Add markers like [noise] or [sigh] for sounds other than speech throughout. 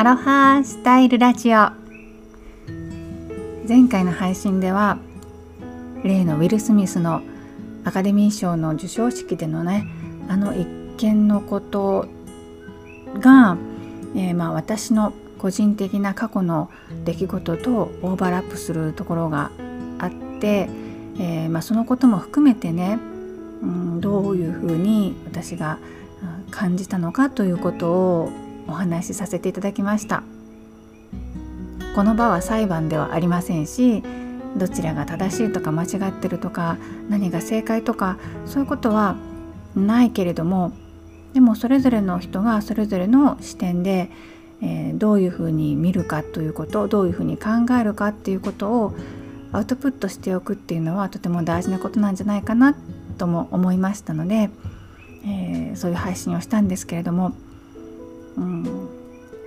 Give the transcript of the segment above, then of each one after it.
アロハスタイルラジオ。前回の配信では例のウィル・スミスのアカデミー賞の授賞式でのねあの一件のことが、えー、まあ私の個人的な過去の出来事とオーバーラップするところがあって、えー、まあ、そのことも含めてね、うん、どういうふうに私が感じたのかということをお話しさせていただきました。この場は裁判ではありませんしどちらが正しいとか間違ってるとか何が正解とかそういうことはないけれどもでもそれぞれの人がそれぞれの視点で、えー、どういうふうに見るかということどういうふうに考えるかっていうことをアウトプットしておくっていうのはとても大事なことなんじゃないかなとも思いましたので、えー、そういう配信をしたんですけれども、うん、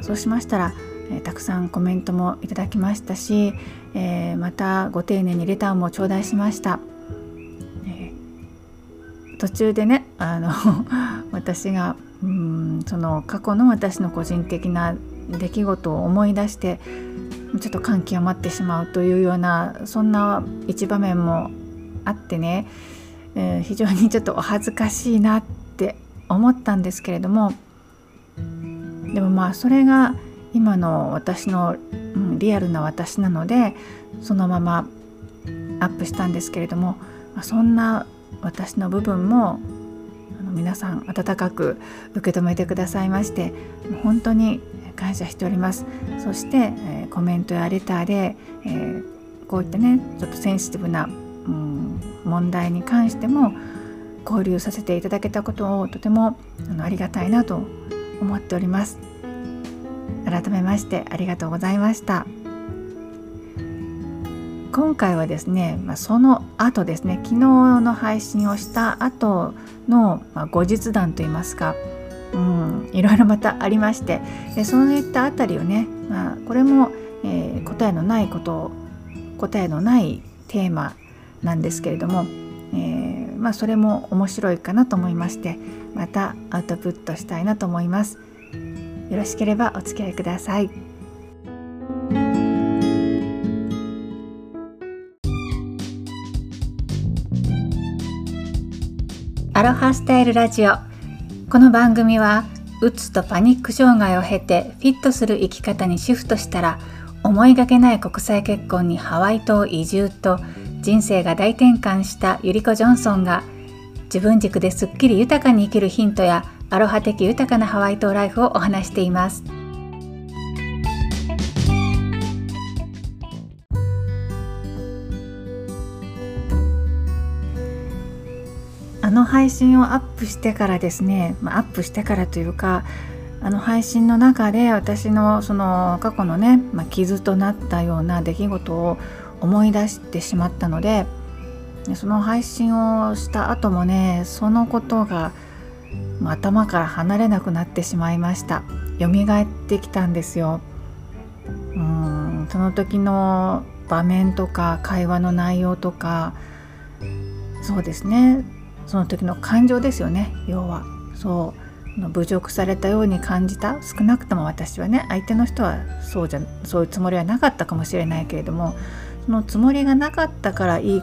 そうしましたら、え、たくさんコメントもいただきましたし、えー、またご丁寧にレターも頂戴しました。え途中でねあの [laughs] 私がうんその過去の私の個人的な出来事を思い出してちょっと感極まってしまうというようなそんな一場面もあってね、えー、非常にちょっとお恥ずかしいなって思ったんですけれどもでもまあそれが今の私の、うん、リアルな私なのでそのままアップしたんですけれども、まあ、そんな私の部分も皆さん温かく受け止めてくださいまして本当に感謝しております。そして、え、コメントやレターで、えー、こういったねちょっとセンシティブな、うん、問題に関しても交流させていただけたことをとてもあのありがたいなと思っております。改めましてありがとうございました。今回はですね、まあ、その後ですね昨日の配信をした後の、まあ、後日談といいますか、うん、いろいろまたありましてでそういったあたりをね、まあ、これも、えー、答えのないこと答えのないテーマなんですけれども、えー、まあ、それも面白いかなと思いましてまたアウトプットしたいなと思います。よろしければお付き合いください。アロハスタイルラジオこの番組はうつとパニック障害を経てフィットする生き方にシフトしたら思いがけない国際結婚にハワイ島移住と人生が大転換したゆりこジョンソンが自分軸ですっきり豊かに生きるヒントやアロハ的豊かなハワイ島ライフをお話しています。あの配信をアップしてからですね、まあ、アップしてからというかあの配信の中で私のその過去のね、まあ、傷となったような出来事を思い出してしまったのでその配信をした後もねそのことが頭から離れなくなってしまいました。蘇ってきたんですよ。うんその時の場面とか会話の内容とかそうですね。その時の感情ですよね要は。そう。侮辱されたように感じた少なくとも私はね相手の人はそうじゃそういうつもりはなかったかもしれないけれどもそのつもりがなかったからいいっ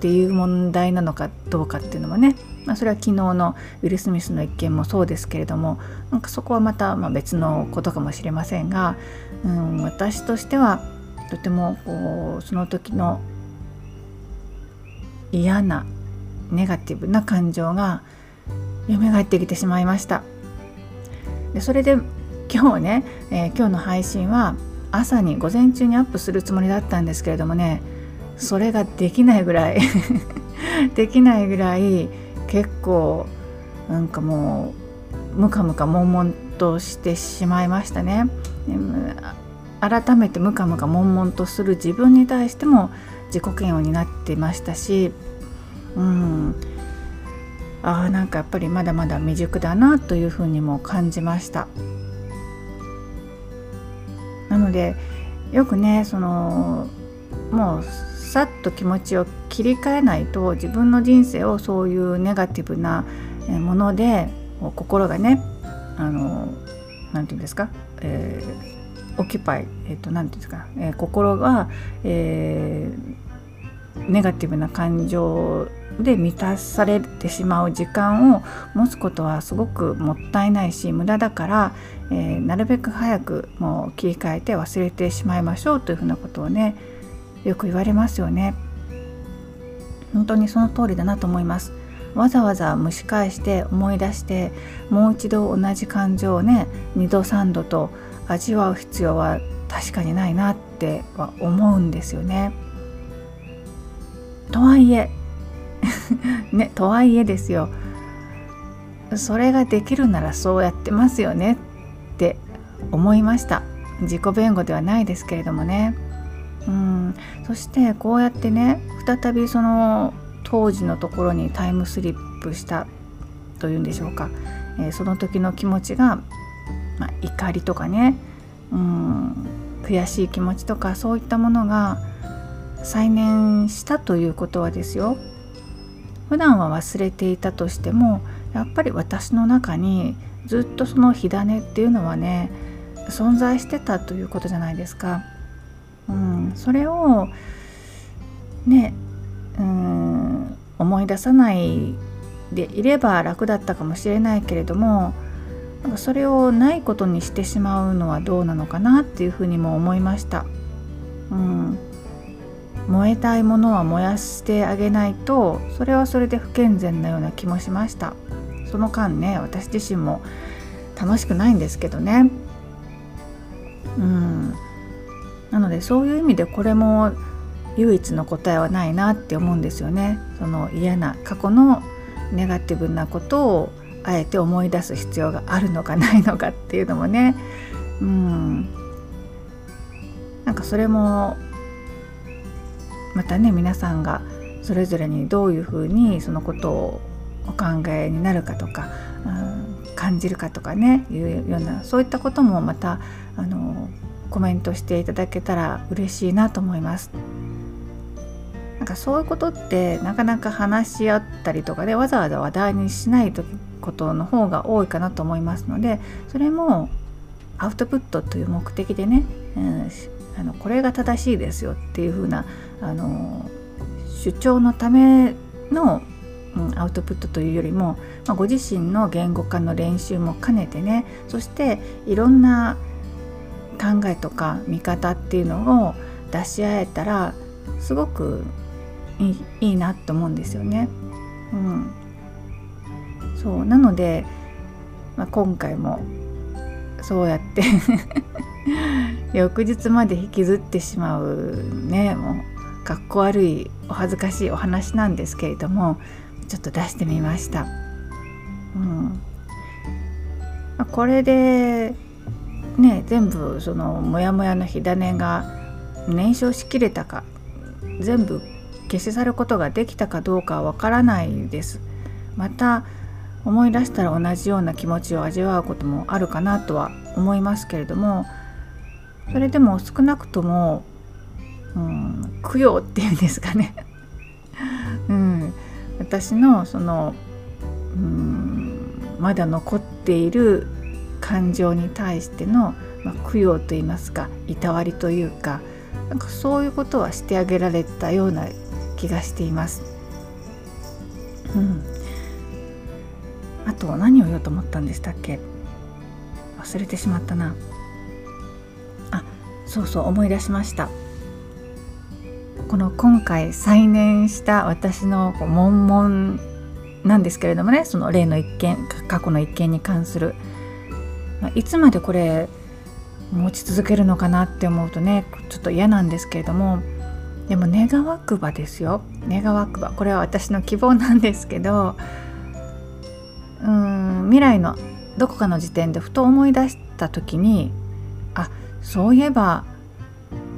ていう問題なのかどうかっていうのもね、まあ、それは昨日のウィル・スミスの一件もそうですけれどもなんかそこはまたま別のことかもしれませんが、うん、私としてはとてもこうその時の嫌なネガティブな感情が蘇ってきてしまいました。でそれで今日ね、えー、今日の配信は朝に午前中にアップするつもりだったんですけれどもねそれができないぐらい [laughs] できないぐらい結構なんかもうムカムカ悶々としてしまいましたね。改めてムカムカ悶々とする自分に対しても自己嫌悪になってましたしうんあなんかやっぱりまだまだ未熟だなというふうにも感じましたでよくねそのもうさっと気持ちを切り替えないと自分の人生をそういうネガティブなもので心がねあの何て言うんですかえー、オキパイ、えーと、なんていうんですか、えー、心が、えー、ネガティブな感情で満たされてしまう時間を持つことはすごくもったいないし無駄だから、えー、なるべく早くもう切り替えて忘れてしまいましょうというふうなことをねよく言われますよね。本当にその通りだなと思います。わざわざ蒸し返して思い出してもう一度同じ感情をね2度3度と味わう必要は確かにないなっては思うんですよね。とはいえ [laughs] ねとはいえですよ。それができるならそうやってますよねって思いました。自己弁護ではないですけれどもね。うん。そしてこうやってね再びその当時のところにタイムスリップしたというんでしょうか、えー、その時の気持ちが、まあ、怒りとかね。うん。悔しい気持ちとかそういったものが再燃したということはですよ。普段は忘れていたとしてもやっぱり私の中にずっとその火種っていうのはね存在してたということじゃないですか。うん、それをねうん思い出さないでいれば楽だったかもしれないけれどもなんかそれをないことにしてしまうのはどうなのかなっていうふうにも思いました。うん、燃えたいものは燃やしてあげないとそれはそれで不健全なような気もしました。その間ね私自身も楽しくないんですけどね。うん。なのでそういう意味でこれも唯一の答えはないなって思うんですよね。その嫌な過去のネガティブなことをあえて思い出す必要があるのかないのかっていうのもね。うん。なんかそれもまたね皆さんがそれぞれにどういうふうにそのことをお考えになるかとか、うん、感じるかとかねいうようなそういったこともまたあのコメントしていただけたら嬉しいなと思います。なんかそういうことってなかなか話し合ったりとかでわざわざ話題にしないことの方が多いかなと思いますのでそれもアウトプットという目的でね、うん、あのこれが正しいですよっていう風なあな主張のための、うん、アウトプットというよりも、まあ、ご自身の言語化の練習も兼ねてねそしていろんな考えとか見方っていうのを出し合えたらすごくいいいいなと思うんですよね。うん、そうなので、まあ、今回もそうやって [laughs] 翌日まで引きずってしまうねもうかっこ悪いお恥ずかしいお話なんですけれどもちょっと出してみました。うんこれでね全部そのモヤモヤの火種が燃焼しきれたか全部消し去ることができたかどうかはわからないです。また思い出したら同じような気持ちを味わうこともあるかなとは思いますけれどもそれでも少なくとも、うん、供養っていうんですかね、[laughs] うん、私のその、うん、まだ残っている感情に対しての、まあ、供養といいますかいたわりというかなんかそういうことはしてあげられたような気がしています。うん、あと何を言おうと思ったんでしたっけ？忘れてしまったな。あ。そうそう思い出しました。この今回再燃した私の悶々なんですけれどもねその例の一件過去の一件に関する、ま、いつまでこれ持ち続けるのかなって思うとねちょっと嫌なんですけれどもでも願わくばですよ。願わくば。これは私の希望なんですけどうん未来のどこかの時点でふと思い出した時にあそういえば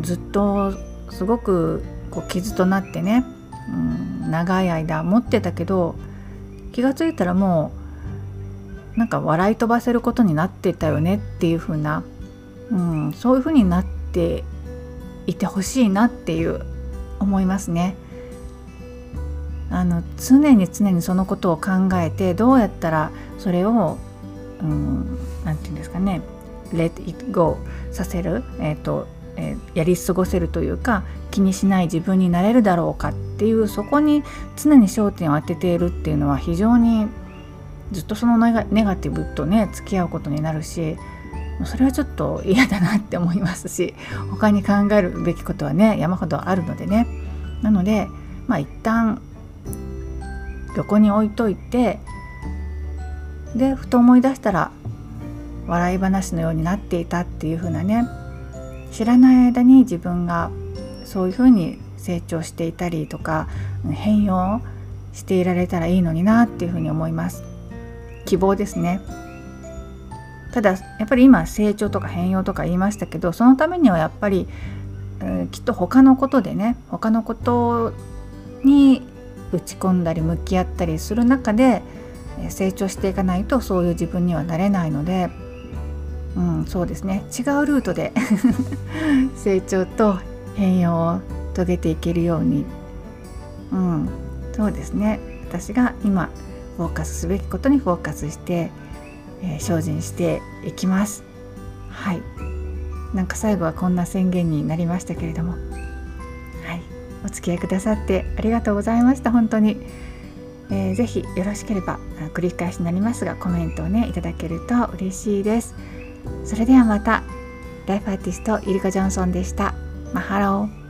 ずっとすごくこう傷となってね、うん、長い間持ってたけど気が付いたらもうなんか笑い飛ばせることになってたよねっていう風な、うん、そういう風になっていてほしいなっていう思いますね。あの常に常にそのことを考えてどうやったらそれを何、うん、て言うんですかね let it go させる、えーとえー、やり過ごせるというか気にしない自分になれるだろうかっていうそこに常に焦点を当てているっていうのは非常にずっとそのネガティブとね付き合うことになるしそれはちょっと嫌だなって思いますし他に考えるべきことはね山ほどあるのでね。なのでまあ一旦横に置いといてでふと思い出したら笑い話のようになっていたっていう風なね知らない間に自分がそういう風に成長していたりとか変容していられたらいいのになっていう風に思います。希望ですね。ただやっぱり今成長とか変容とか言いましたけどそのためにはやっぱり、えー、きっと他のことでね他のことに打ち込んだり向き合ったりする中で成長していかないとそういう自分にはなれないので、うん、そうですね。違うルートで [laughs] 成長と変容を遂げていけるように、うん、そうですね。私が今フォーカスすべきことにフォーカスして、えー、精進していきます。はい。なんか最後はこんな宣言になりましたけれども。お付き合いくださってありがとうございました。本当に、えー、ぜひよろしければ繰り返しになりますがコメントをねいただけると嬉しいです。それではまたライフアーティストイリカ・ジョンソンでした。マハロー。